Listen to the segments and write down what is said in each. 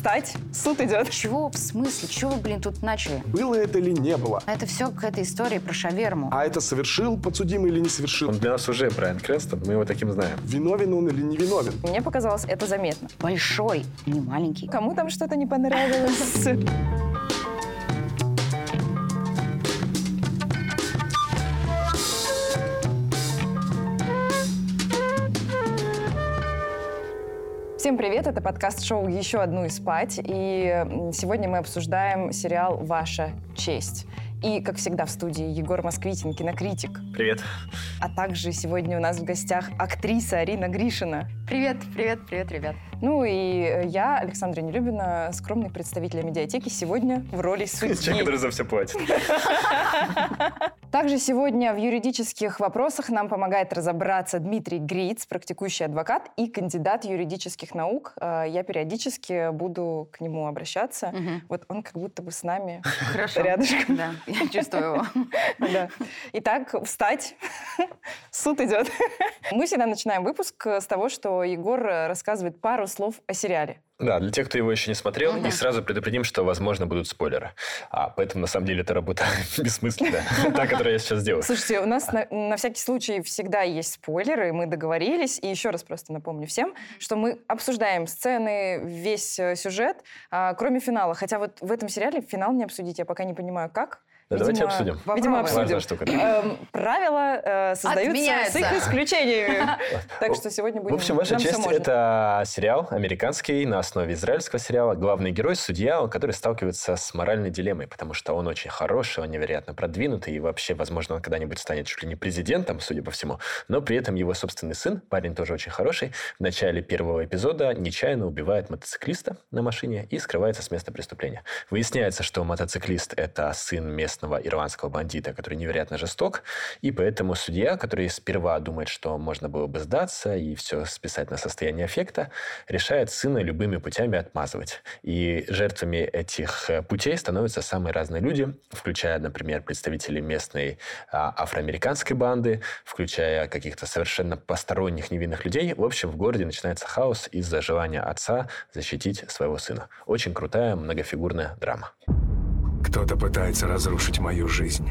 встать, суд идет. Чего? В смысле? Чего вы, блин, тут начали? Было это или не было? Это все какая-то история про шаверму. А это совершил подсудимый или не совершил? Он для нас уже Брайан Крэнстон, мы его таким знаем. Виновен он или не виновен? Мне показалось это заметно. Большой, не маленький. Кому там что-то не понравилось? Всем привет, это подкаст-шоу «Еще одну и спать», и сегодня мы обсуждаем сериал «Ваша честь». И, как всегда, в студии Егор Москвитин, кинокритик. Привет. А также сегодня у нас в гостях актриса Арина Гришина. Привет, привет, привет, ребят. Ну и э, я, Александра Нелюбина, скромный представитель медиатеки, сегодня в роли Человек, судьи. который за все платит. Также сегодня в юридических вопросах нам помогает разобраться Дмитрий Гриц, практикующий адвокат и кандидат юридических наук. Э, Я периодически буду к нему обращаться. Вот он как будто бы с нами Хорошо. рядышком. Да, я чувствую его. Да. Итак, встать. Суд идет. Мы всегда начинаем выпуск с того, что Егор э, рассказывает пару слов о сериале. Да, для тех, кто его еще не смотрел, Мгм. и сразу предупредим, что, возможно, будут спойлеры. А, поэтому, на самом деле, эта работа бессмысленная. Та, которую я сейчас делаю. Слушайте, у нас на, на всякий случай всегда есть спойлеры, мы договорились. И еще раз просто напомню всем, что мы обсуждаем сцены, весь э, сюжет, а, кроме финала. Хотя вот в этом сериале финал не обсудить, я пока не понимаю, как. Да, давайте обсудим. Видимо, обсудим. Штука. Эм, Правила э, создаются с их исключениями. Так что сегодня будем... В общем, «Ваша нам всё честь» — можно. это сериал американский на основе израильского сериала. Главный герой — судья, который сталкивается с моральной дилеммой, потому что он очень хороший, он невероятно продвинутый, и вообще, возможно, он когда-нибудь станет чуть ли не президентом, судя по всему. Но при этом его собственный сын, парень тоже очень хороший, в начале первого эпизода нечаянно убивает мотоциклиста на машине и скрывается с места преступления. Выясняется, что мотоциклист — это сын местного ирландского бандита, который невероятно жесток, и поэтому судья, который сперва думает, что можно было бы сдаться и все списать на состояние аффекта, решает сына любыми путями отмазывать. И жертвами этих э, путей становятся самые разные люди, включая, например, представителей местной а, афроамериканской банды, включая каких-то совершенно посторонних невинных людей. В общем, в городе начинается хаос из-за желания отца защитить своего сына. Очень крутая многофигурная драма. Кто-то пытается разрушить мою жизнь.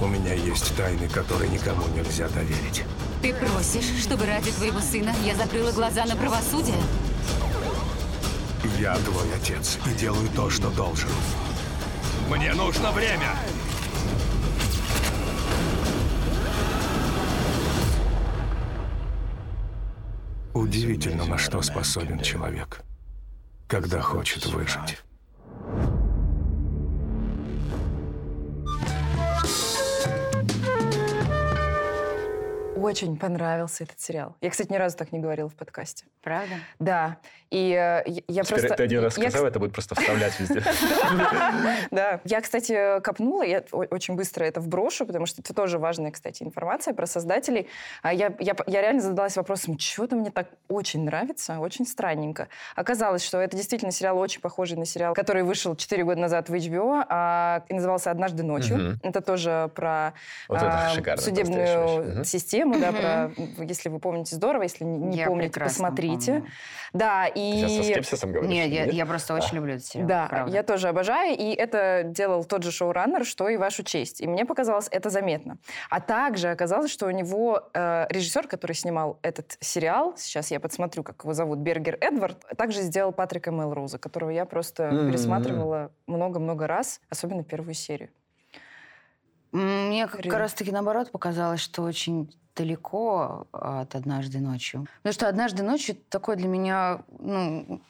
У меня есть тайны, которые никому нельзя доверить. Ты просишь, чтобы ради твоего сына я закрыла глаза на правосудие? Я твой отец и делаю то, что должен. Мне нужно время! Удивительно, на что способен человек, когда хочет выжить. Очень понравился этот сериал. Я, кстати, ни разу так не говорила в подкасте. Правда? Да. И э, я- я Теперь просто... ты один раз я, сказал, это будет просто вставлять везде. Да. Я, кстати, копнула, я очень быстро это вброшу, потому что это тоже важная, кстати, информация про создателей. А Я, я, я реально задалась вопросом, чего-то мне так очень нравится, очень странненько. Оказалось, что это действительно сериал очень похожий на сериал, который вышел 4 года назад в HBO, а, и назывался «Однажды ночью». Это тоже про а, судебную потрясающе. Систему, да, про, если вы помните, здорово, если не Я помните, посмотрите. помню. Да, Сейчас со и... скепсисом говоришь? Нет, я, нет? я просто очень люблю этот сериал. Да, правда. я тоже обожаю, и это делал тот же шоураннер, что и «Вашу честь». И мне показалось это заметно. А также оказалось, что у него э, режиссер, который снимал этот сериал, сейчас я подсмотрю, как его зовут, Бергер Эдвард, также сделал Патрика Мелроуза, которого я просто М. пересматривала много-много раз, особенно первую серию. Мне как Время. раз-таки наоборот показалось, что очень далеко от «Однажды ночью». Потому что «Однажды ночью» такой для меня, ну,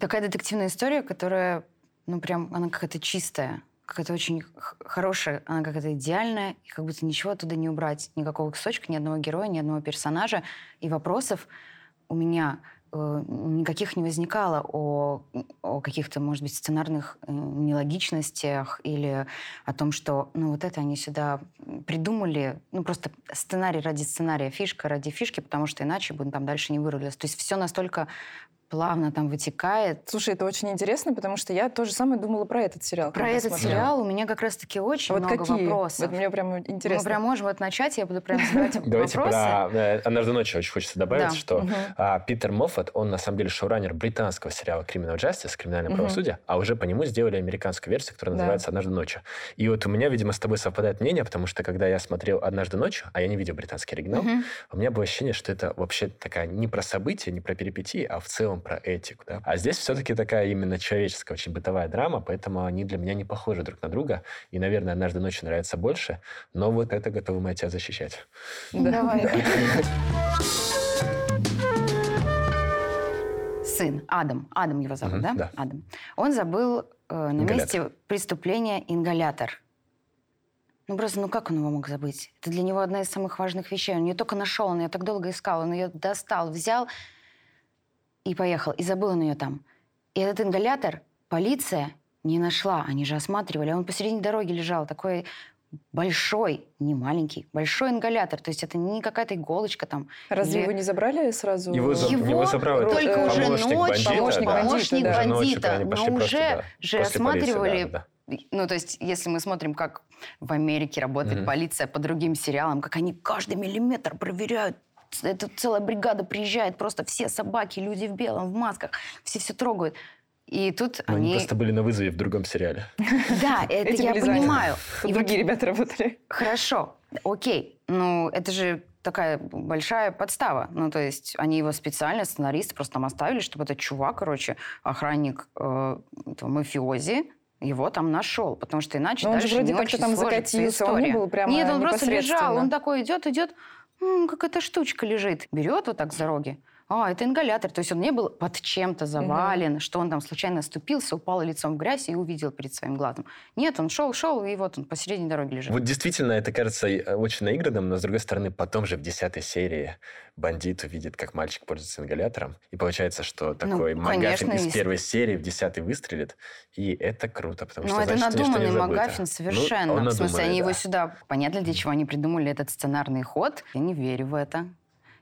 такая детективная история, которая, ну, прям, она какая-то чистая, какая-то очень хорошая, она какая-то идеальная, и как будто ничего оттуда не убрать, никакого кусочка, ни одного героя, ни одного персонажа. И вопросов у меня никаких не возникало о, о каких-то, может быть, сценарных э, нелогичностях или о том, что, ну, вот это они сюда придумали, ну, просто сценарий ради сценария, фишка ради фишки, потому что иначе бы там дальше не вырвались. То есть все настолько плавно там вытекает. Слушай, это очень интересно, потому что я тоже самое думала про этот сериал. Про этот смотрела. сериал у меня как раз-таки очень А вот много какие? вопросов. Вот мне прям интересно. Мы прям можем вот начать, я буду прям задавать Давайте вопросы. про э, «Однажды ночью» очень хочется добавить, что а, Питер Моффат, он на самом деле шоураннер британского сериала «Criminal Justice», «Криминальное правосудие», а уже по нему сделали американскую версию, которая называется «Однажды ночью». И вот у меня, видимо, с тобой совпадает мнение, потому что когда я смотрел «Однажды ночью», а я не видел британский оригинал, у меня было ощущение, что это вообще такая не про события, не про перипетии, а в целом про этику. Да? А здесь все-таки такая именно человеческая, очень бытовая драма, поэтому они для меня не похожи друг на друга. И, наверное, «Однажды ночью» нравится больше, но вот это готовы мы от тебя защищать. Да. Давай. Сын, Адам. Адам его зовут, Мгм, да? да. Адам. Он забыл э, на Ингалятор. месте преступления ингалятор. Ну просто, ну как он его мог забыть? Это для него одна из самых важных вещей. Он ее только нашел, он ее так долго искал, он ее достал, взял и поехал. И забыл он ее там. И этот ингалятор полиция не нашла. Они же осматривали. Он посередине дороги лежал. Такой большой, не маленький, большой ингалятор. То есть это не какая-то иголочка там. Разве Или- его не забрали сразу? Его за- Его него забрал этот только э, уже ночью, бандита, помощник да. бандита, помощник да. Уже ночью, бандита, они но просто, уже да, же после полиции, осматривали да, да. ну, то есть, если мы смотрим, как в Америке работает Мгм. полиция по другим сериалам, как они каждый миллиметр проверяют, это целая бригада приезжает, просто все собаки, люди в белом, в масках, все все трогают. И тут Но они они... просто были на вызове в другом сериале. Да, это я понимаю. И другие ребята работали. Хорошо, окей. Ну, это же такая большая подстава. Ну, то есть они его специально, сценаристы, просто там оставили, чтобы этот чувак, короче, охранник э, этого мафиози, его там нашел, потому что иначе Но он же вроде не как-то там закатился, он не история. был прямо Нет, он просто лежал, непосредственно. он такой идет, идет, «М, какая-то штучка лежит. Берет вот так с дороги. А, это ингалятор. То есть он не был под чем-то завален, что он там случайно оступился, упал лицом в грязь и увидел перед своим глазом. Нет, он шел, шел, и вот он посередине дороги лежит. Вот действительно, это кажется э, очень наигранным, но, с другой стороны, потом же в десятой серии бандит увидит, как мальчик пользуется ингалятором, и получается, что такой Ну, Магафин из первой серии в десятый выстрелит, и это круто, потому Ну, что это значит, не надуманный. Магафин Ну, совершенно. он в смысле, надуманный, они его да. сюда... Понятно, для чего они придумали этот сценарный ход. Я не верю в это.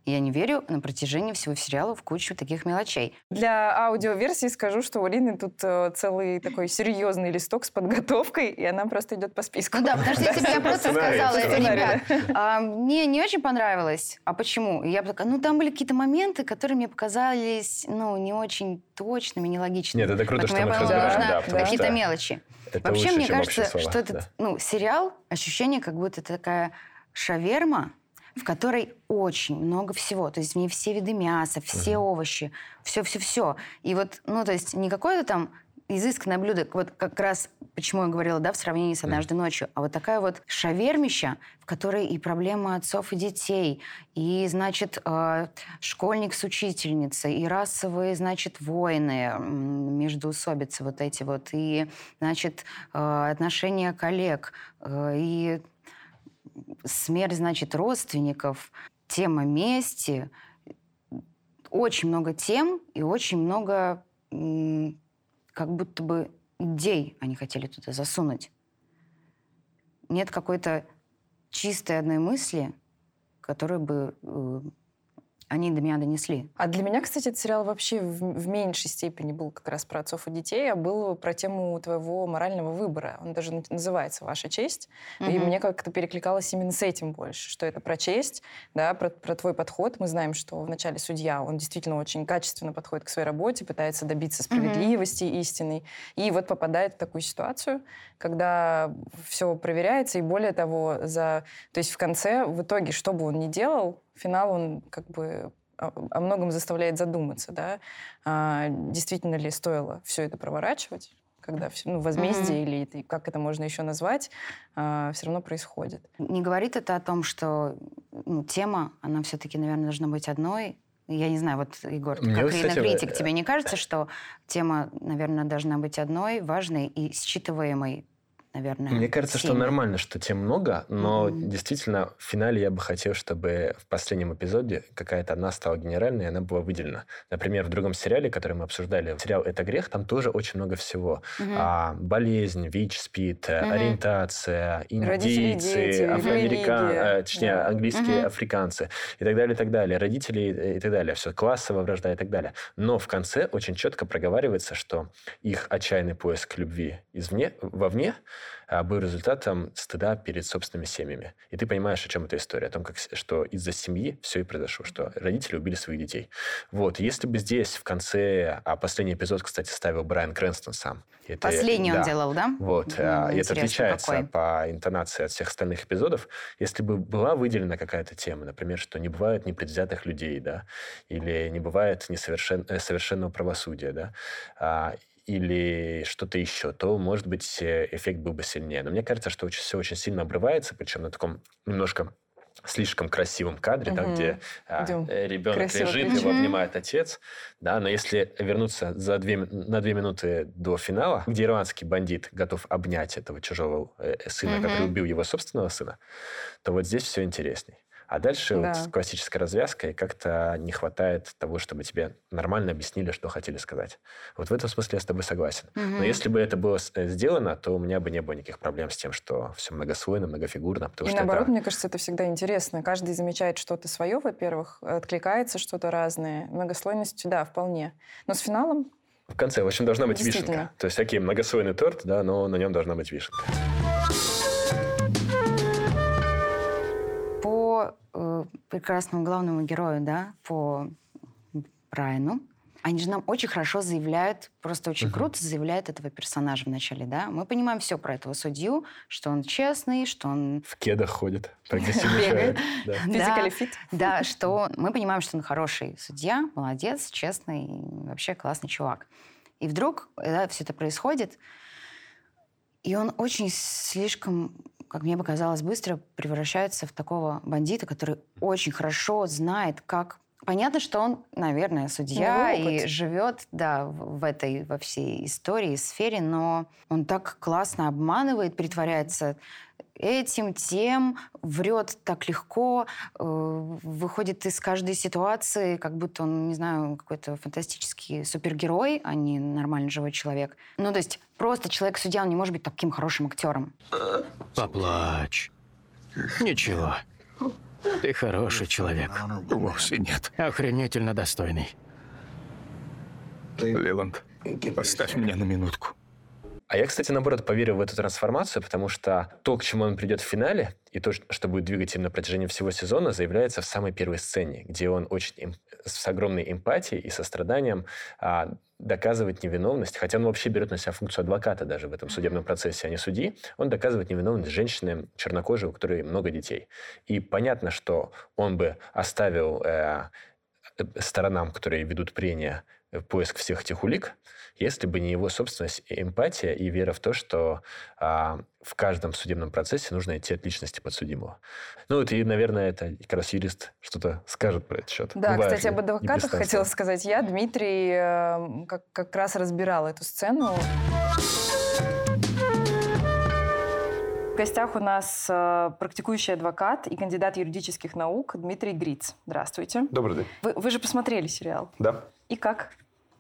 Я не верю на протяжении всего сериала в кучу таких мелочей. Для аудиоверсии скажу, что у Лины тут э, целый такой серьезный листок с подготовкой, и она просто идет по списку. Ну да, потому что если бы я просто сказала, это, ребят, а, мне не очень понравилось. А почему? Я бы такая, ну там были какие-то моменты, которые мне показались, ну, не очень точными, нелогичными. Нет, это круто, что я мы их разбираем, какие-то мелочи. Вообще, мне кажется, что этот ну, сериал, ощущение, как будто это такая шаверма, в которой очень много всего. То есть в ней все виды мяса, все овощи, все-все-все. И вот, ну, то есть не какое-то там изысканное блюдо, вот как раз почему я говорила, да, в сравнении с «Однажды ночью», а вот такая вот шавермища, в которой и проблемы отцов и детей, и, значит, э, школьник с учительницей, и расовые, значит, войны, м, междоусобицы вот эти вот, и, значит, э, отношения коллег, э, и смерть, значит, родственников, тема мести, очень много тем и очень много как будто бы идей они хотели туда засунуть. Нет какой-то чистой одной мысли, которую бы э, они до меня донесли. А для меня, кстати, этот сериал вообще в, в меньшей степени был как раз про отцов и детей, а был про тему твоего морального выбора. Он даже на- называется «Ваша честь». И Мгм. мне как-то перекликалось именно с этим больше, что это про честь, да, про, про твой подход. Мы знаем, что в начале судья, он действительно очень качественно подходит к своей работе, пытается добиться справедливости истинной. И вот попадает в такую ситуацию, когда все проверяется, и более того, за... то есть в конце, в итоге, что бы он ни делал, финал он как бы о, многом заставляет задуматься, да, А, действительно ли стоило все это проворачивать, когда всё- ну, возмездие или это- как это можно еще назвать, все равно происходит. Не говорит это о том, что ну, тема, она все-таки, наверное, должна быть одной. Я не знаю, вот, Егор, Мне, как кинокритик, э, тебе не кажется, что тема, наверное, должна быть одной, важной и считываемой наверное, Мне кажется, что семь. нормально, что тем много, но Мгм. действительно в финале я бы хотел, чтобы в последнем эпизоде какая-то одна стала генеральной, и она была выделена. Например, в другом сериале, который мы обсуждали, сериал «Это грех», там тоже очень много всего. Мгм. А, болезнь, ВИЧ, СПИД, э, Мгм. ориентация, индейцы, дети, афроамерикан- религия. э, точнее, Да. английские Мгм. африканцы и так далее, и так далее, родители э, и так далее, все, классовая вражда и так далее. Но в конце очень четко проговаривается, что их отчаянный поиск любви извне, вовне был результатом стыда перед собственными семьями. И ты понимаешь, о чем эта история, о том, как, что из-за семьи все и произошло, что родители убили своих детей. Вот, если бы здесь в конце, а последний эпизод, кстати, ставил Брайан Крэнстон сам. Это- Последний он да. делал, да? Вот, Ну, а, и это отличается какой. по интонации от всех остальных эпизодов. Если бы была выделена какая-то тема, например, что не бывает непредвзятых людей, да, или не бывает несовершен... э, совершенного правосудия, да, а, или что-то еще, то, может быть, э, эффект был бы сильнее. Но мне кажется, что все очень сильно обрывается, причем на таком немножко слишком красивом кадре, да, Мгм. где а, Идем. э, ребенок Красиво лежит, кричим. его обнимает отец, да, но если вернуться за две, на две минуты до финала, где ирландский бандит готов обнять этого чужого э, сына, Мгм. который убил его собственного сына, то вот здесь все интересней. А дальше Да. вот классическая развязка, и как-то не хватает того, чтобы тебе нормально объяснили, что хотели сказать. Вот в этом смысле я с тобой согласен. Мгм. Но если бы это было э, сделано, то у меня бы не было никаких проблем с тем, что все многослойно, многофигурно, потому И что наоборот, это... мне кажется, это всегда интересно. Каждый замечает что-то свое, во-первых, откликается что-то разное. Многослойностью, да, вполне. Но с финалом В конце, в общем, должна быть вишенка. То есть, окей, многослойный торт, да, но на нем должна быть вишенка. Прекрасному главному герою, да, по Брайану, они же нам очень хорошо заявляют, просто очень Мгм. круто заявляют этого персонажа вначале, да. Мы понимаем все про этого судью, что он честный, что он В кедах ходит, прогрессивный Бегает. человек. Да. что мы понимаем, что он хороший судья, молодец, честный, и вообще классный чувак. И вдруг все это происходит, и он очень слишком, как мне показалось, быстро превращается в такого бандита, который очень хорошо знает, как... Понятно, что он, наверное, судья и живет, да, в в этой, во всей истории, сфере, но он так классно обманывает, притворяется этим, тем, врет так легко, э, выходит из каждой ситуации, как будто он, не знаю, какой-то фантастический супергерой, а не нормальный живой человек. Ну, то есть просто человек-судья, он не может быть таким хорошим актером. Поплачь. Ничего. Ты хороший человек. Вовсе нет. Охренительно достойный. Лиланд, поставь меня на минутку. А я, кстати, наоборот, поверил в эту трансформацию, потому что то, к чему он придет в финале, и то, что будет двигать им на протяжении всего сезона, заявляется в самой первой сцене, где он очень с огромной эмпатией и состраданием а, доказывает невиновность, хотя он вообще берет на себя функцию адвоката даже в этом судебном процессе, а не судьи, он доказывает невиновность женщины чернокожей, у которой много детей. И понятно, что он бы оставил э, э, сторонам, которые ведут прения, э, поиск всех этих улик, если бы не его собственность, и эмпатия и вера в то, что а, в каждом судебном процессе нужно идти от личности подсудимого. Ну, вот и, наверное, это как раз юрист что-то скажет про этот счет. Да, Бывает кстати, об адвокатах хотела сказать я. Дмитрий э, как, как раз разбирал эту сцену. В гостях у нас э, практикующий адвокат и кандидат юридических наук Дмитрий Гриц. Здравствуйте. Добрый день. Вы, вы же посмотрели сериал. Да. И как?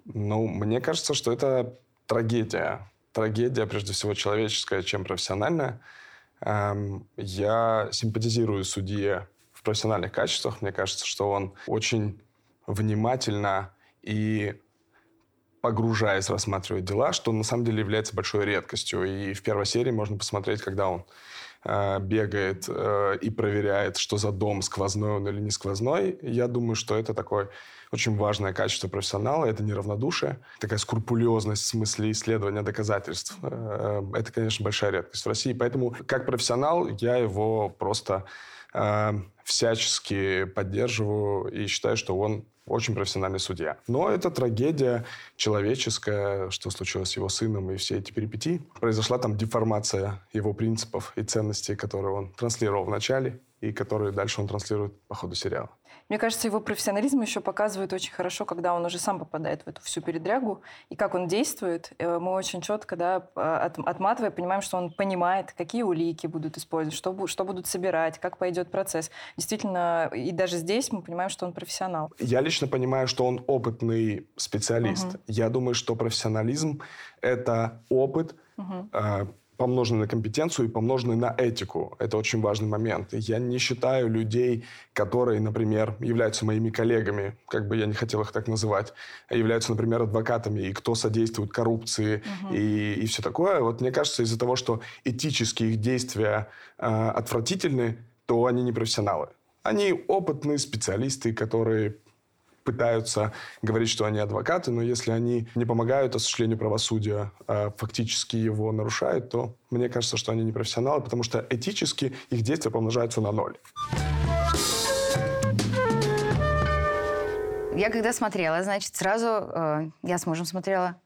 Ну, мне кажется, что это трагедия. Трагедия, прежде всего, человеческая, чем профессиональная. Эм, Я симпатизирую судье в профессиональных качествах. Мне кажется, что он очень внимательно и погружаясь, рассматривает дела, что на самом деле является большой редкостью. И в первой серии можно посмотреть, когда он э, бегает э, и проверяет, что за дом, сквозной он или не сквозной. Я думаю, что это такое очень важное качество профессионала. Это неравнодушие, такая скрупулезность в смысле исследования доказательств. Э, Это, конечно, большая редкость в России. Поэтому, как профессионал, я его просто всячески поддерживаю и считаю, что он очень профессиональный судья. Но это трагедия человеческая, что случилось с его сыном и все эти перипетии. Произошла там деформация его принципов и ценностей, которые он транслировал в начале. И которые дальше он транслирует по ходу сериала. Мне кажется, его профессионализм еще показывает очень хорошо, когда он уже сам попадает в эту всю передрягу, и как он действует. Э, мы очень четко, да, от, отматывая, понимаем, что он понимает, какие улики будут использовать, что, что будут собирать, как пойдет процесс. Действительно, и даже здесь мы понимаем, что он профессионал. Я лично понимаю, что он опытный специалист. Угу. Я думаю, что профессионализм — это опыт, угу помноженный на компетенцию и помноженный на этику. Это очень важный момент. Я не считаю людей, которые, например, являются моими коллегами, как бы я не хотел их так называть, а являются, например, адвокатами, и кто содействует коррупции угу. и, и все такое. Вот мне кажется, из-за того, что этические их действия э, отвратительны, то они не профессионалы. Они опытные специалисты, которые пытаются говорить, что они адвокаты, но если они не помогают осуществлению правосудия, а фактически его нарушают, то мне кажется, что они не профессионалы, потому что этически их действия помножаются на ноль. Я когда смотрела, значит, сразу э, я с мужем смотрела,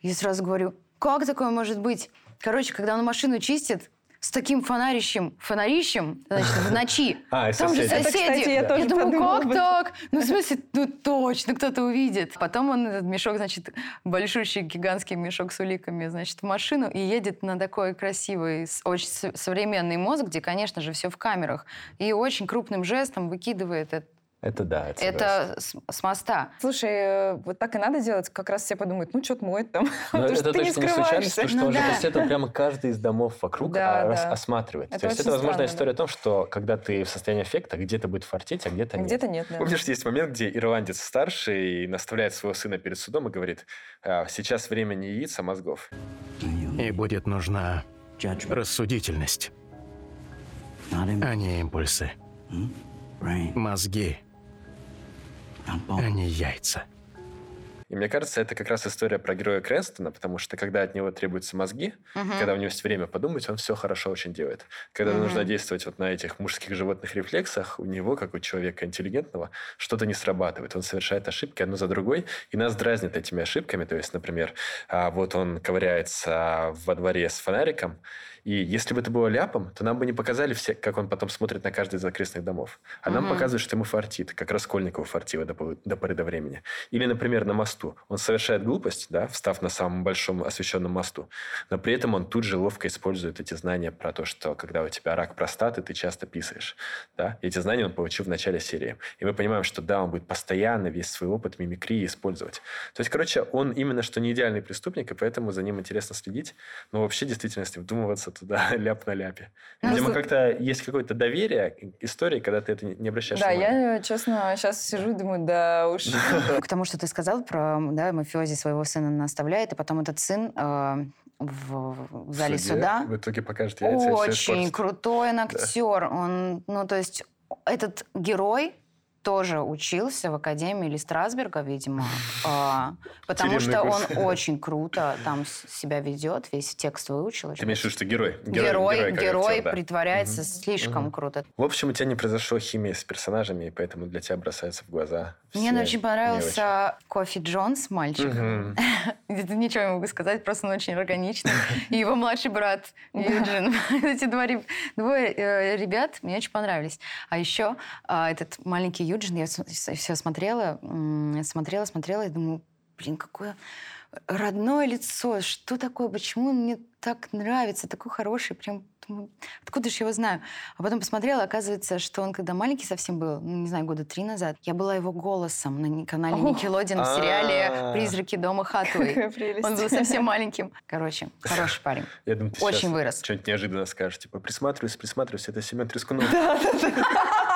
и сразу говорю, как такое может быть? Короче, когда он машину чистит, с таким фонарищем, фонарищем, значит, в ночи. А, Там же соседи. Это, кстати, я, я тоже думаю, как об так? Ну, в смысле, ну точно кто-то увидит. Потом он этот мешок, значит, большущий гигантский мешок с уликами, значит, в машину и едет на такой красивый, очень современный мозг, где, конечно же, все в камерах. И очень крупным жестом выкидывает это это да. Это, это с, с моста. Слушай, э, вот так и надо делать. Как раз все подумают, ну, что-то моет там. Но это точно не, не случайность, потому что ну, он да. же этого прямо каждый из домов вокруг да, а, да. осматривает. Это То есть это, возможно, странно, история да. о том, что когда ты в состоянии эффекта, где-то будет фартить, а где-то А нет. где-то нет, да. Помнишь, есть момент, где ирландец старший наставляет своего сына перед судом и говорит, «А, сейчас время не яиц, а мозгов. И будет нужна рассудительность, а не импульсы. Мозги, а не яйца. И мне кажется, это как раз история про героя Крэнстона, потому что когда от него требуются мозги, Мгм. когда у него есть время подумать, он все хорошо очень делает. Когда Мгм. нужно действовать вот на этих мужских животных рефлексах, у него, как у человека интеллигентного, что-то не срабатывает. Он совершает ошибки одну за другой, и нас дразнит этими ошибками. То есть, например, а, вот он ковыряется во дворе с фонариком, и если бы это было ляпом, то нам бы не показали, все, как он потом смотрит на каждый из окрестных домов. А нам Мгм. показывают, что ему фартит, как Раскольникову фартило до, до поры до времени. Или, например, на мосту. Он совершает глупость, да, встав на самом большом освещенном мосту, но при этом он тут же ловко использует эти знания про то, что когда у тебя рак простаты, ты часто писаешь. Да? Эти знания он получил в начале серии. И мы понимаем, что да, он будет постоянно весь свой опыт мимикрии использовать. То есть, короче, он именно что не идеальный преступник, и поэтому за ним интересно следить, но вообще в действительности вдумываться туда ляп на ляпе. Ну, Видимо, слу- как-то есть какое-то доверие к истории, когда ты это не обращаешь Да, внимания. я, честно, сейчас сижу и думаю, да уж. К тому, что ты сказал про да, мафиози своего сына наставляет, и потом этот сын э, в, в зале суде суда В итоге покажет яйца очень крутой он актер. Он, ну, то есть этот герой тоже учился в Академии или Страсберга, видимо, а, потому что он очень круто там себя ведет, весь текст выучил. Ты имеешь в виду, что герой? Герой, герой, притворяется слишком круто. В общем, у тебя не произошло химии с персонажами, и поэтому для тебя бросаются в глаза Мне очень понравился Кофи Джонс, мальчик. ничего не могу сказать, просто он очень органичный. И его младший брат Юджин. Эти двое э, ребят мне очень понравились. А еще а, этот маленький Юджин, я все смотрела, смотрела, смотрела, и думаю, блин, какое родное лицо, что такое, почему он мне так нравится, такой хороший, прям думаю, откуда же я его знаю? А потом посмотрела, оказывается, что он когда маленький совсем был, ну, не знаю, года три назад, я была его голосом на канале. Nickelodeon в сериале А. «Призраки дома Хатуэй». Он был совсем маленьким. Короче, хороший парень. Я думаю, ты Очень вырос. что-нибудь неожиданно скажешь. Типа, присматриваюсь, присматриваюсь, это Семен Трескунов.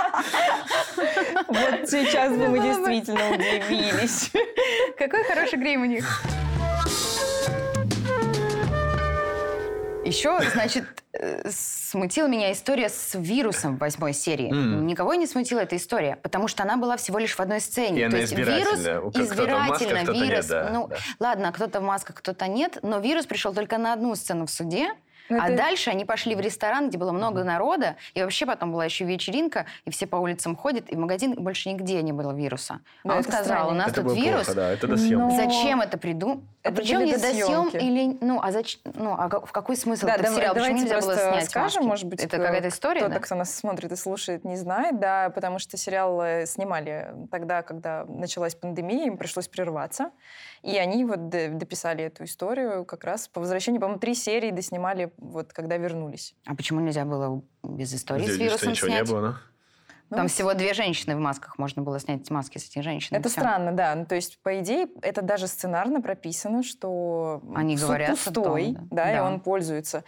Вот сейчас бы мы действительно удивились. Какой хороший грим у них. Еще, значит, э, смутила меня история с вирусом в восьмой серии. М. Никого не смутила эта история, потому что она была всего лишь в одной сцене. И То она есть вирус масках, избирательно, нет, вирус. да, ну, да. ладно, кто-то в масках, кто-то нет, но вирус пришел только на одну сцену в суде, Ну, а это... дальше они пошли в ресторан, где было много mm-hmm. народа, и вообще потом была еще вечеринка, и все по улицам ходят, и в магазин, и больше нигде не было вируса. Да, а он сказал, странно. у нас это тут вирус. Плохо, да, это до съемки. Но... Зачем это придумать? Это причем не до или... Ну, а, зач... ну, а в какой смысл да, этот да, сериал? Почему нельзя было снять скажем, маски? может быть, это какая-то история, кто-то, да? кто нас смотрит и слушает, не знает, да, потому что сериал э, снимали тогда, когда началась пандемия, им пришлось прерваться. И они вот дописали эту историю как раз по возвращению, по-моему, три серии доснимали вот когда вернулись. А почему нельзя было без истории Здесь с вирусом ничего снять? не было, да? Ну, Там всего две женщины в масках, можно было снять маски с этих женщин. Это странно, да. Ну, то есть, по идее, это даже сценарно прописано, что Они говорят пустой, том, да, да, и он пользуется.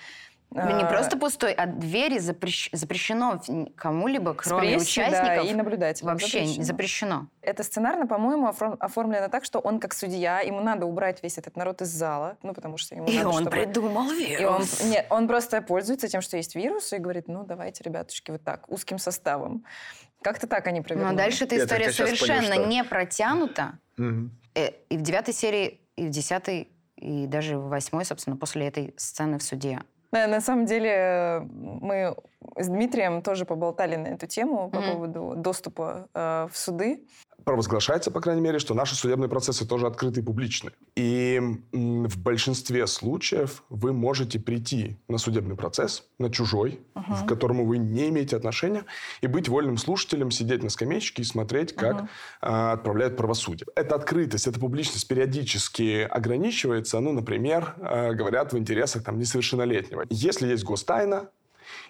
Ну, не а, просто пустой, а двери запрещ... запрещено кому-либо, кроме участников. Да, и наблюдателей. Вообще запрещено. запрещено. Это сценарно, по-моему, оформлено так, что он как судья, ему надо убрать весь этот народ из зала, ну, потому что ему И надо, он чтобы... придумал вирус. И он... Нет, он просто пользуется тем, что есть вирус, и говорит, ну, давайте, ребятушки, вот так, узким составом. Как-то так они провернули. Но дальше эта история совершенно понял, что... не протянута. Угу. И в девятой серии, и в десятой, и даже в восьмой, собственно, после этой сцены в суде на, самом деле мы с Дмитрием тоже поболтали на эту тему по mm-hmm. поводу доступа э, в суды провозглашается, по крайней мере, что наши судебные процессы тоже открыты и публичны. И в большинстве случаев вы можете прийти на судебный процесс, на чужой, uh-huh. к которому вы не имеете отношения, и быть вольным слушателем, сидеть на скамеечке и смотреть, как uh-huh. а, отправляют правосудие. Эта открытость, эта публичность периодически ограничивается, ну, например, а, говорят в интересах там, несовершеннолетнего. Если есть гостайна,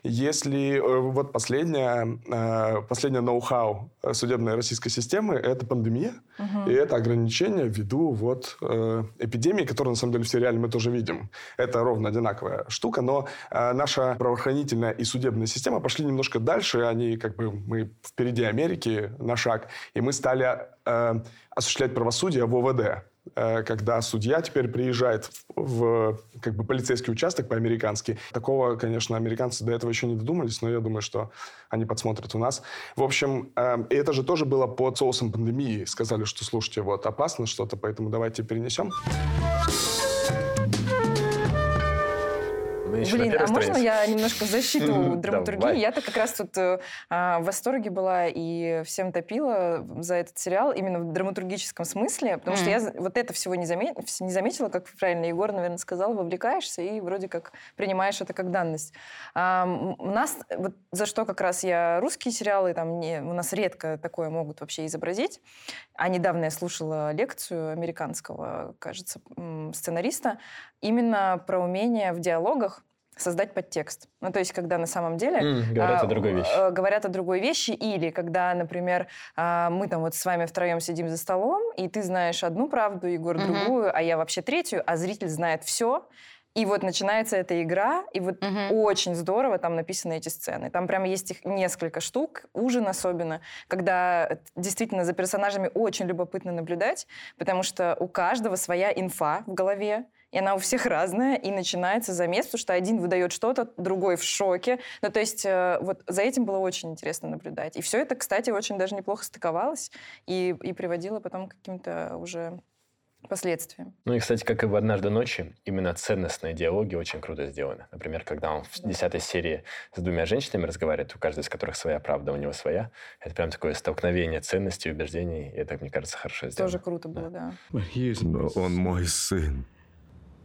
если э, вот последняя, э, последняя ноу-хау судебной российской системы – это пандемия, угу. и это ограничение ввиду вот э, эпидемии, которую, на самом деле, в сериале мы тоже видим. Это ровно одинаковая штука, но наша правоохранительная и судебная система пошли немножко дальше, они как бы, мы впереди Америки на шаг, и мы стали осуществлять правосудие в ОВД. Э, когда судья теперь приезжает в, в как бы полицейский участок по-американски. Такого, конечно, американцы до этого еще не додумались, но я думаю, что они подсмотрят у нас. В общем, э, это же тоже было под соусом пандемии. Сказали, что, слушайте, вот опасно что-то, поэтому давайте перенесем. Блин, а можно я немножко в защиту драматургии? Я-то как раз тут э, а, в восторге была и всем топила за этот сериал именно в драматургическом смысле, потому что я вот это всего не, заметила, как правильно Егор, наверное, сказал, вовлекаешься и вроде как принимаешь это как данность. у нас, вот за что как раз я русские сериалы, там не, у нас редко такое могут вообще изобразить. А недавно я слушала лекцию американского, кажется, сценариста, именно про умение в диалогах создать подтекст. Ну, то есть, когда на самом деле... Mm, говорят а, о другой вещи. А, говорят о другой вещи, или когда, например, а, мы там вот с вами втроем сидим за столом, и ты знаешь одну правду, Егор mm-hmm. другую, а я вообще третью, а зритель знает все, и вот начинается эта игра, и вот угу. очень здорово там написаны эти сцены. Там прям есть их несколько штук, ужин особенно, когда действительно за персонажами очень любопытно наблюдать, потому что у каждого своя инфа в голове, и она у всех разная, и начинается замес, потому что один выдает что-то, другой в шоке. Ну, то есть э, вот за этим было очень интересно наблюдать. И все это, кстати, очень даже неплохо стыковалось и, и приводило потом к каким-то уже последствиям. Ну и, кстати, как и в «Однажды ночи», именно ценностные диалоги очень круто сделаны. Например, когда он в десятой серии с двумя женщинами разговаривает, у каждой из которых своя правда, у него своя. Это прям такое столкновение ценностей, убеждений. И это, мне кажется, хорошо сделано. Тоже круто было, да. да. Но он мой сын.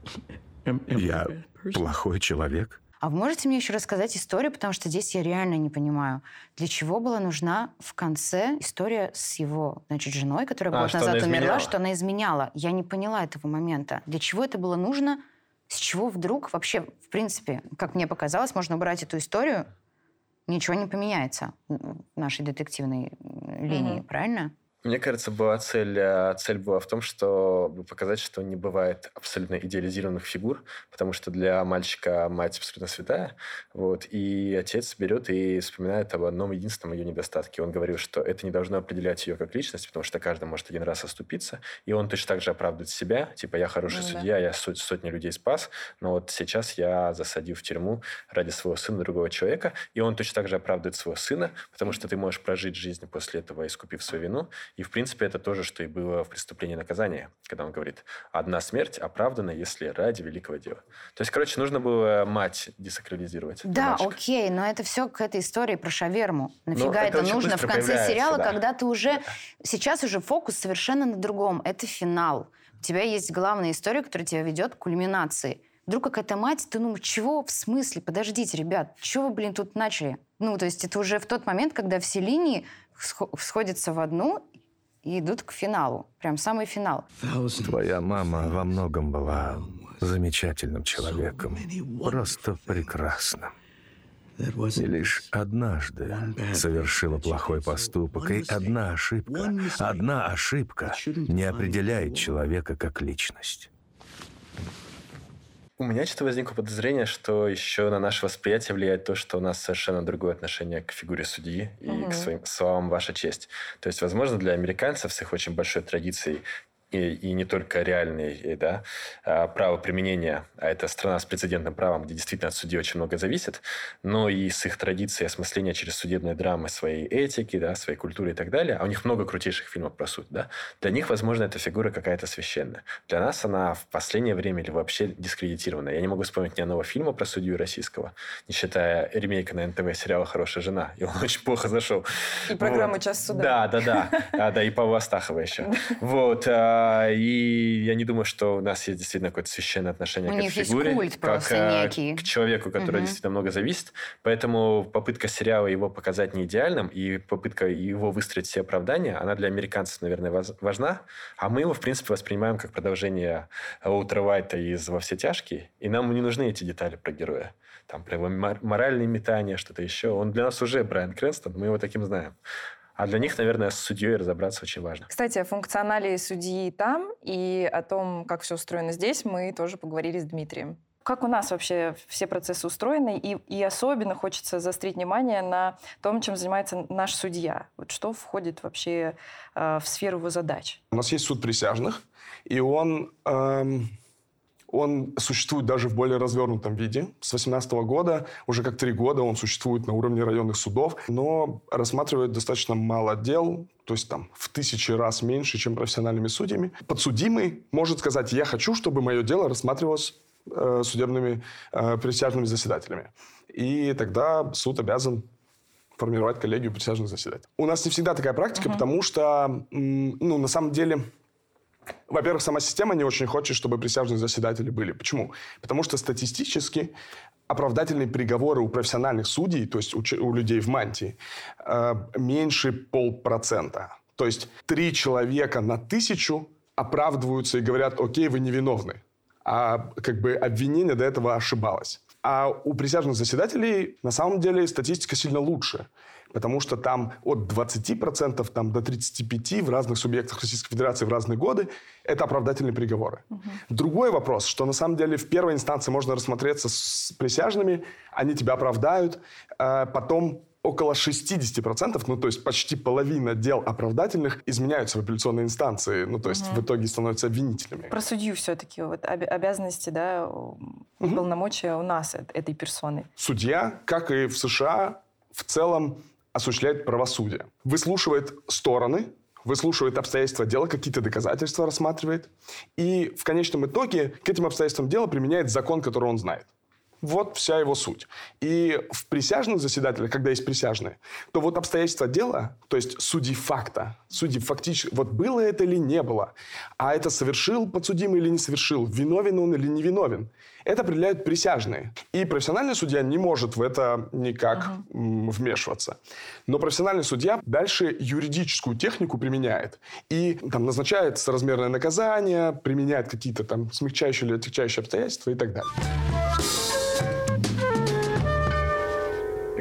Я плохой человек? А вы можете мне еще рассказать историю, потому что здесь я реально не понимаю, для чего была нужна в конце история с его, значит, женой, которая а, год назад умерла, что она изменяла. Я не поняла этого момента. Для чего это было нужно? С чего вдруг вообще, в принципе, как мне показалось, можно убрать эту историю, ничего не поменяется в нашей детективной линии, mm-hmm. правильно? Мне кажется, была цель, э, цель была в том, чтобы показать, что не бывает абсолютно идеализированных фигур, потому что для мальчика мать абсолютно святая, вот, и отец берет и вспоминает об одном единственном ее недостатке. Он говорил, что это не должно определять ее как личность, потому что каждый может один раз оступиться, и он точно так же оправдывает себя, типа, я хороший ну, судья, да. я сот, сотни людей спас, но вот сейчас я засадил в тюрьму ради своего сына другого человека, и он точно так же оправдывает своего сына, потому что ты можешь прожить жизнь после этого, искупив свою вину, И, в принципе, это тоже, что и было в «Преступлении и наказании», когда он говорит, одна смерть оправдана, если ради великого дела. То есть, короче, нужно было мать десакрализировать. Да, окей, но это все к этой истории про шаверму. Нафига Ну, это это, очень нужно в конце сериала, да. когда ты уже... Сейчас уже фокус совершенно на другом. Это финал. У тебя есть главная история, которая тебя ведет к кульминации. Вдруг какая-то мать, ты ну чего, в смысле? Подождите, ребят, чего вы, блин, тут начали? Ну, то есть это уже в тот момент, когда все линии схо- сходятся в одну и идут к финалу. Прям самый финал. Твоя мама во многом была замечательным человеком. Просто прекрасным. И лишь однажды совершила плохой поступок, и одна ошибка, одна ошибка не определяет человека как личность. У меня что-то возникло подозрение, что еще на наше восприятие влияет то, что у нас совершенно другое отношение к фигуре судьи и к своим словам «Ваша честь». То есть, возможно, для американцев с их очень большой традицией и, и не только реальной и, да, а, правоприменения, а это страна с прецедентным правом, где действительно от судьи очень много зависит, но и с их традицией осмысления через судебные драмы своей этики, да, своей культуры и так далее. А у них много крутейших фильмов про суд. Да? Для них, возможно, эта фигура какая-то священная. Для нас она в последнее время или вообще дискредитирована. Я не могу вспомнить ни одного фильма про судью российского, не считая ремейка на НТВ сериала «Хорошая жена». И он очень плохо зашел. И программы «Час суда». Да, да, да. А, да, и Павла Астахова еще. Вот. а, И я не думаю, что у нас есть действительно какое-то священное отношение У к этой фигуре. культ как просто а, некий. к человеку, который Мгм. действительно много зависит. Поэтому попытка сериала его показать не идеальным, и попытка его выстроить все оправдания, она для американцев, наверное, важна. А мы его, в принципе, воспринимаем как продолжение Уолтера Уайта из «Во все тяжкие». И нам не нужны эти детали про героя. Там про его мор- моральные метания, что-то еще. Он для нас уже Брайан Крэнстон, мы его таким знаем. А для них, наверное, с судьей разобраться очень важно. Кстати, о функционале судьи там и о том, как все устроено здесь, мы тоже поговорили с Дмитрием. Как у нас вообще все процессы устроены, и, и особенно хочется заострить внимание на том, чем занимается наш судья. Вот что входит вообще э, в сферу его задач. У нас есть суд присяжных, и он, эм, он существует даже в более развернутом виде. С 2018 года, уже как три года, он существует на уровне районных судов, но рассматривает достаточно мало дел, то есть там в тысячи раз меньше, чем профессиональными судьями. Подсудимый может сказать, я хочу, чтобы мое дело рассматривалось э, судебными э, присяжными заседателями. И тогда суд обязан формировать коллегию присяжных заседателей. У нас не всегда такая практика, потому что, ну, на самом деле, во-первых, сама система не очень хочет, чтобы присяжные заседатели были. Почему? Потому что статистически оправдательные приговоры у профессиональных судей, то есть у, у людей в мантии, э, меньше полпроцента. То есть три человека на тысячу оправдываются и говорят, окей, вы невиновны. А как бы обвинение до этого ошибалось. А у присяжных заседателей на самом деле статистика сильно лучше. Потому что там от 20% там, до 35% в разных субъектах Российской Федерации в разные годы это оправдательные приговоры. Другой вопрос, что на самом деле в первой инстанции можно рассмотреться с присяжными, они тебя оправдают, а потом около 60%, ну то есть почти половина дел оправдательных изменяются в апелляционной инстанции, ну то есть в итоге становятся обвинителями. Про судью все-таки вот об- обязанности, да, и полномочия у нас э- этой персоны. Судья, как и в США, в целом осуществляет правосудие. Выслушивает стороны, выслушивает обстоятельства дела, какие-то доказательства рассматривает. И в конечном итоге к этим обстоятельствам дела применяет закон, который он знает. Вот вся его суть. И в присяжных заседателях, когда есть присяжные, то вот обстоятельства дела, то есть судьи факта, судьи фактически, вот было это или не было, а это совершил подсудимый или не совершил, виновен он или не виновен, это определяют присяжные. И профессиональный судья не может в это никак м, вмешиваться. Но профессиональный судья дальше юридическую технику применяет. И там назначает соразмерное наказание, применяет какие-то там смягчающие или отягчающие обстоятельства и так далее.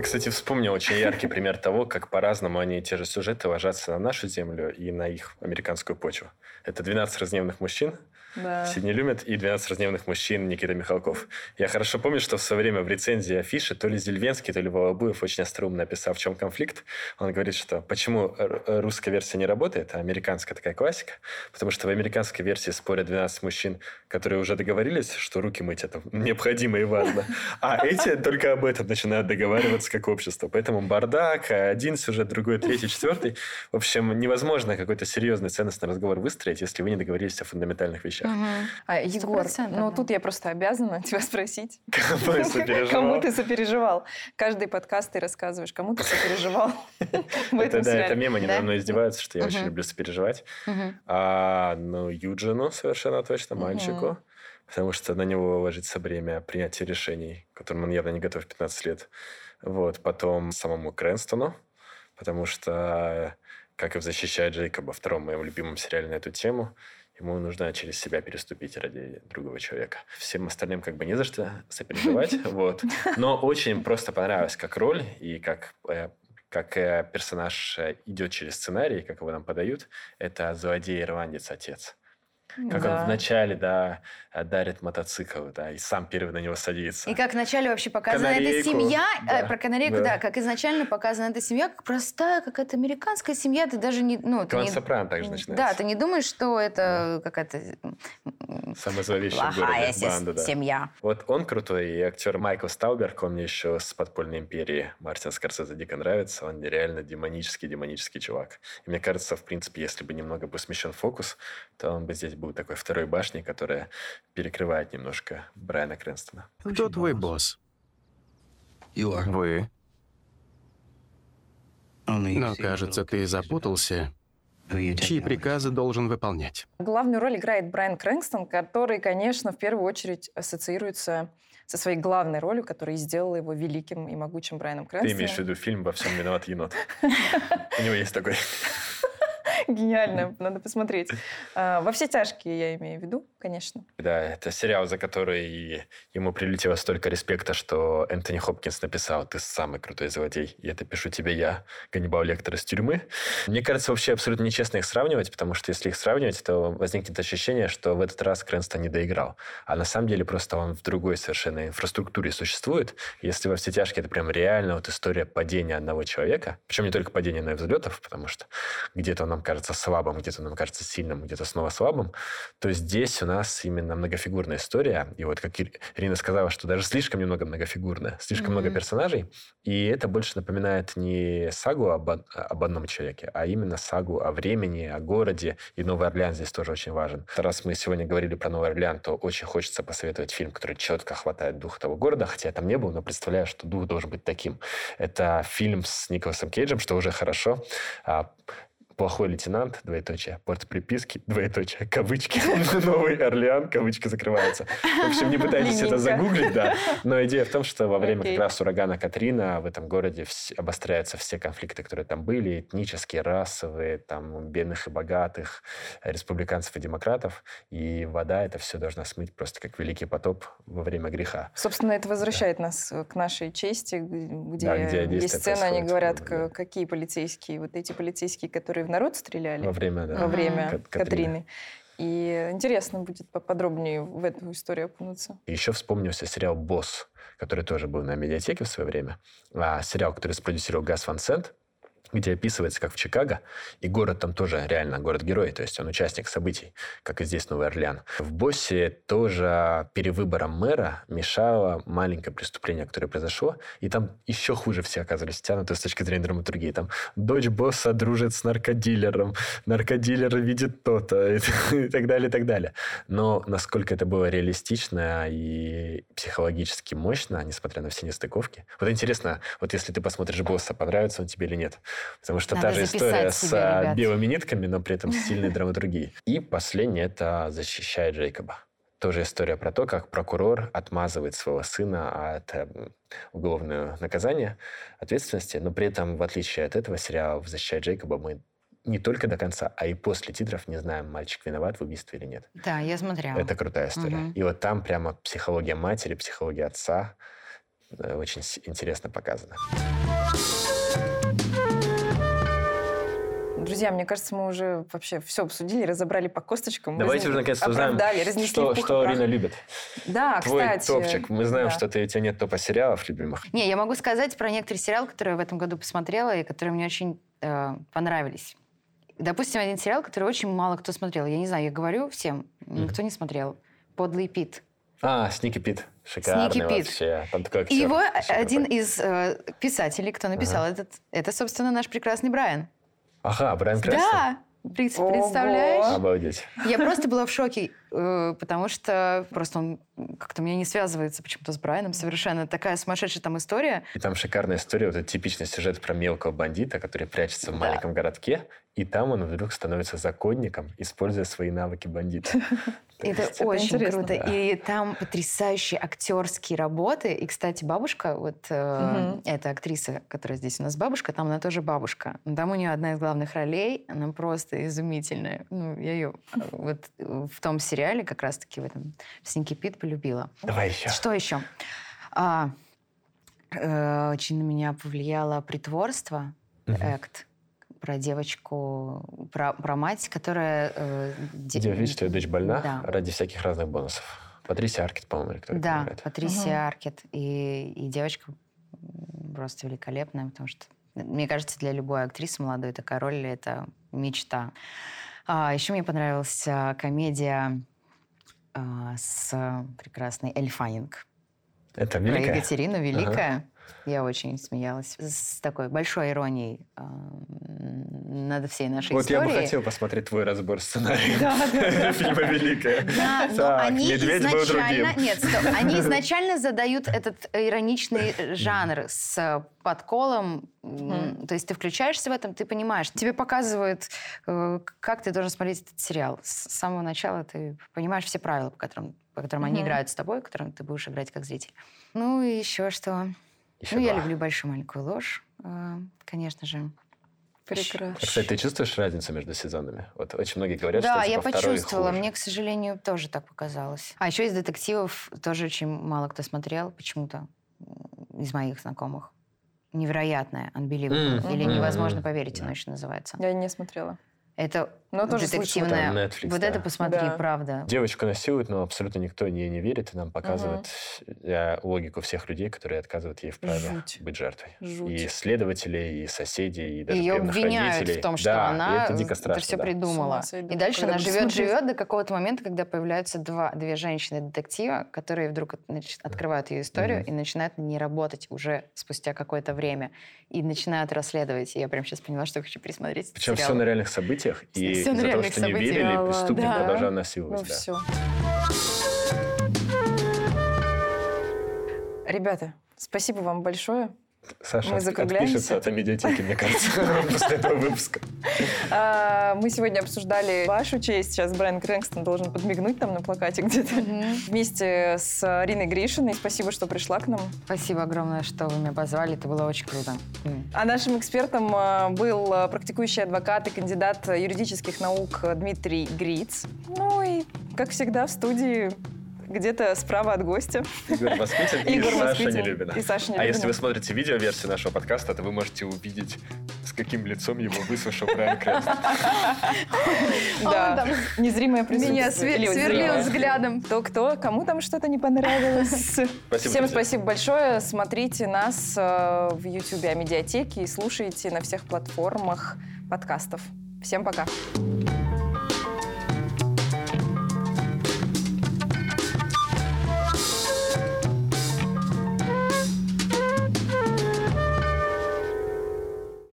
Я, кстати, вспомнил очень яркий пример того, как по-разному они те же сюжеты ложатся на нашу землю и на их американскую почву. Это «12 разневных мужчин», Да. Все не любят. И «12 разневных мужчин» Никита Михалков. Я хорошо помню, что в свое время в рецензии афиши то ли Зельвенский, то ли Волобуев очень остроумно написал, в чем конфликт. Он говорит, что почему русская версия не работает, а американская такая классика. Потому что в американской версии спорят 12 мужчин, которые уже договорились, что руки мыть это необходимо и важно. А эти только об этом начинают договариваться как общество. Поэтому бардак, один сюжет, другой, третий, четвертый. В общем, невозможно какой-то серьезный ценностный разговор выстроить, если вы не договорились о фундаментальных вещах вещах. Угу. А, Егор, ну тут я просто обязана тебя спросить. Кому сопереживал? Кому ты сопереживал? Каждый подкаст ты рассказываешь, кому ты сопереживал Это да, это мем, они надо мной издеваются, что я очень люблю сопереживать. А, ну, Юджину совершенно точно, мальчику. Потому что на него ложится бремя принятия решений, к которым он явно не готов 15 лет. Вот. Потом самому Крэнстону, потому что, как и в «Защищая Джейкоба», втором моем любимом сериале на эту тему, Ему нужно через себя переступить ради другого человека. Всем остальным как бы не за что сопереживать. Вот. Но очень просто понравилось как роль и как э, как э, персонаж э, идет через сценарий, как его нам подают, это злодей-ирландец отец. Как да. он вначале, да, дарит мотоцикл, да, и сам первый на него садится. И как вначале вообще показана канарейку, эта семья, э, да, э, про канарейку, да. да, как изначально показана эта семья, как простая какая-то американская семья, ты даже не... Ну, Клан не, Сопрано также начинается. Да, ты не думаешь, что это да. какая-то... Самая зловещая городе банда, да. семья. Вот он крутой, и актер Майкл Стауберг, он мне еще с «Подпольной империи» Мартин Скорсезе дико нравится, он реально демонический-демонический чувак. И мне кажется, в принципе, если бы немного бы смещен фокус, то он бы здесь был такой второй башней, которая перекрывает немножко Брайана Крэнстона. Кто твой босс? Вы. Но, кажется, ты запутался. Чьи приказы должен выполнять? Главную роль играет Брайан Крэнстон, который, конечно, в первую очередь ассоциируется со своей главной ролью, которая сделала его великим и могучим Брайаном Крэнстоном. Ты имеешь в виду фильм «Во всем виноват енот»? У него есть такой. Гениально, надо посмотреть. А, во все тяжкие я имею в виду, конечно. Да, это сериал, за который ему прилетело столько респекта, что Энтони Хопкинс написал «Ты самый крутой злодей, и это пишу тебе я, Ганнибал Лектор из тюрьмы». Мне кажется, вообще абсолютно нечестно их сравнивать, потому что если их сравнивать, то возникнет ощущение, что в этот раз Крэнстон не доиграл. А на самом деле просто он в другой совершенно инфраструктуре существует. Если во все тяжкие, это прям реально вот история падения одного человека, причем не только падения, но и взлетов, потому что где-то он нам кажется слабым, где-то нам кажется сильным, где-то снова слабым, то здесь у нас именно многофигурная история. И вот как Ирина сказала, что даже слишком немного многофигурная, слишком mm-hmm. много персонажей. И это больше напоминает не сагу об, об одном человеке, а именно сагу о времени, о городе. И Новый Орлеан здесь тоже очень важен. Раз мы сегодня говорили про Новый Орлеан, то очень хочется посоветовать фильм, который четко хватает дух того города, хотя я там не был, но представляю, что дух должен быть таким. Это фильм с Николасом Кейджем, что уже хорошо а, плохой лейтенант, двоеточие, порт приписки, двоеточие, кавычки, Новый Орлеан, кавычки закрываются. В общем, не пытайтесь это загуглить, да. Но идея в том, что во время как раз урагана Катрина в этом городе обостряются все конфликты, которые там были, этнические, расовые, там, бедных и богатых, республиканцев и демократов. И вода это все должна смыть просто как великий потоп во время греха. Собственно, это возвращает нас к нашей чести, где, да, где есть сцена, они говорят, какие полицейские, вот эти полицейские, которые народ стреляли. Во время, да. Во время Катрины. Катрины. И интересно будет поподробнее в эту историю окунуться. Еще вспомнился сериал «Босс», который тоже был на медиатеке в свое время. А сериал, который спродюсировал Гас Ван Сент, где описывается, как в Чикаго, и город там тоже реально город-герой, то есть он участник событий, как и здесь Новый Орлеан. В Боссе тоже перевыбором мэра мешало маленькое преступление, которое произошло, и там еще хуже все оказались втянуты с точки зрения драматургии. Там дочь босса дружит с наркодилером, наркодилер видит то-то, и так далее, и так далее. Но насколько это было реалистично и психологически мощно, несмотря на все нестыковки. Вот интересно, вот если ты посмотришь босса, понравится он тебе или нет. Потому что Надо та же история с а, белыми нитками, но при этом с сильной драматургией. И последнее – это «Защищая Джейкоба». Тоже история про то, как прокурор отмазывает своего сына от э, уголовного наказания, ответственности, но при этом, в отличие от этого сериала «Защищая Джейкоба», мы не только до конца, а и после титров не знаем, мальчик виноват в убийстве или нет. Да, я смотрела. Это крутая история. Угу. И вот там прямо психология матери, психология отца э, очень интересно показана. Друзья, мне кажется, мы уже вообще все обсудили, разобрали по косточкам. Давайте уже наконец-то узнаем, что, что Рина любит. Да, Твой кстати. топчик. Мы знаем, да. что ты, у тебя нет топа сериалов любимых. Не, я могу сказать про некоторые сериалы, которые я в этом году посмотрела и которые мне очень э, понравились. Допустим, один сериал, который очень мало кто смотрел. Я не знаю, я говорю всем, никто не смотрел. «Подлый Пит». А, Сники Пит. Шикарный Сники Пит. вообще. Там такой И актер. его Супер один из э, писателей, кто написал этот, это, собственно, наш прекрасный Брайан. Ага, Брайан Крэнстон. Да, Ого. представляешь? Обалдеть. Я просто была в шоке, потому что просто он как-то мне не связывается почему-то с Брайаном совершенно. Такая сумасшедшая там история. И там шикарная история, вот этот типичный сюжет про мелкого бандита, который прячется в маленьком городке, и там он вдруг становится законником, используя свои навыки бандита. То Это очень круто. Да. И там потрясающие актерские работы. И, кстати, бабушка, вот э, эта актриса, которая здесь у нас бабушка, там она тоже бабушка. Там у нее одна из главных ролей, она просто изумительная. Ну, я ее вот э, в том сериале, как раз-таки в этом в Сники Пит полюбила. Давай еще. Что еще? А, э, очень на меня повлияло притворство. Экт, про девочку, про, про мать, которая... э, де- Где видишь, что ее дочь больна Да. ради всяких разных бонусов. Патрисия Аркет, по-моему, или кто Да, играет. Патрисия Мгм. Аркет. И, и девочка просто великолепная, потому что, мне кажется, для любой актрисы молодой такая роль — это мечта. А, еще мне понравилась а, комедия с прекрасной Эль Фаннинг. Это Про великая. Екатерину Великая. Я очень смеялась. С такой большой иронией м, над всей нашей Вот я историей. бы хотел посмотреть твой разбор сценария фильма «Великая». Да, но они изначально... Нет. Они изначально задают этот ироничный жанр с подколом. То есть ты включаешься в этом, ты понимаешь. Тебе показывают, э, как ты должен смотреть этот сериал. С самого начала ты понимаешь все правила, по которым, по которым они играют с тобой, которым ты будешь играть как зритель. Ну и еще что? Еще ну, я два. люблю «Большую маленькую ложь», э, конечно же. Прекрасно. А, Кстати, ты чувствуешь разницу между сезонами? Вот очень многие говорят, да, что я типа, второй почувствовала. хуже. Мне, к сожалению, тоже так показалось. А еще из детективов тоже очень мало кто смотрел почему-то из моих знакомых. Невероятное, unbelievable. Мгм. Или невозможно поверить, Да. оно еще называется. Я не смотрела. Это Но тоже детективное. Там Netflix, вот да. это посмотри, Да. правда. Девочку насилуют, но абсолютно никто ей не верит, и нам показывают э, логику всех людей, которые отказывают ей в праве Жуть. быть жертвой. Жуть. И следователей, и соседей, и даже Ее обвиняют родителей. в том, что Да, она это дико страшно, все да. Придумала. И дальше когда она живет, живет до какого-то момента, когда появляются два, две женщины-детектива, которые вдруг значит, открывают ее историю Мгм. и начинают на ней работать уже спустя какое-то время. И начинают расследовать. И я прям сейчас поняла, что я хочу пересмотреть Причем все сериал. на реальных событиях, и на из-за того, реальных что не событиях. верили, Да преступник продолжал Ну насиловать. да. все. Ребята, спасибо вам большое. Саша Мы отпишется от медиатеки, мне кажется, после этого выпуска. А, Мы сегодня обсуждали вашу честь. Сейчас Брайан Крэнгстон должен подмигнуть там на плакате где-то. Вместе с Риной Гришиной. Спасибо, что пришла к нам. Спасибо огромное, что вы меня позвали. Это было очень круто. А нашим экспертом а, был а, практикующий адвокат и кандидат юридических наук Дмитрий Гриц. Ну и, как всегда, в студии где-то справа от гостя. Игорь Москвитин и Игорь Саша Москвитин. Нелюбина. И Саша А Нелюбина. если вы смотрите видеоверсию нашего подкаста, то вы можете увидеть, с каким лицом его выслушал Брайан Крэнстон. Да, там незримое присутствие. Меня сверлил взглядом. Кто, кто, кому там что-то не понравилось. Спасибо, Всем спасибо большое. Смотрите нас э, в YouTube о медиатеке и слушайте на всех платформах подкастов. Всем пока.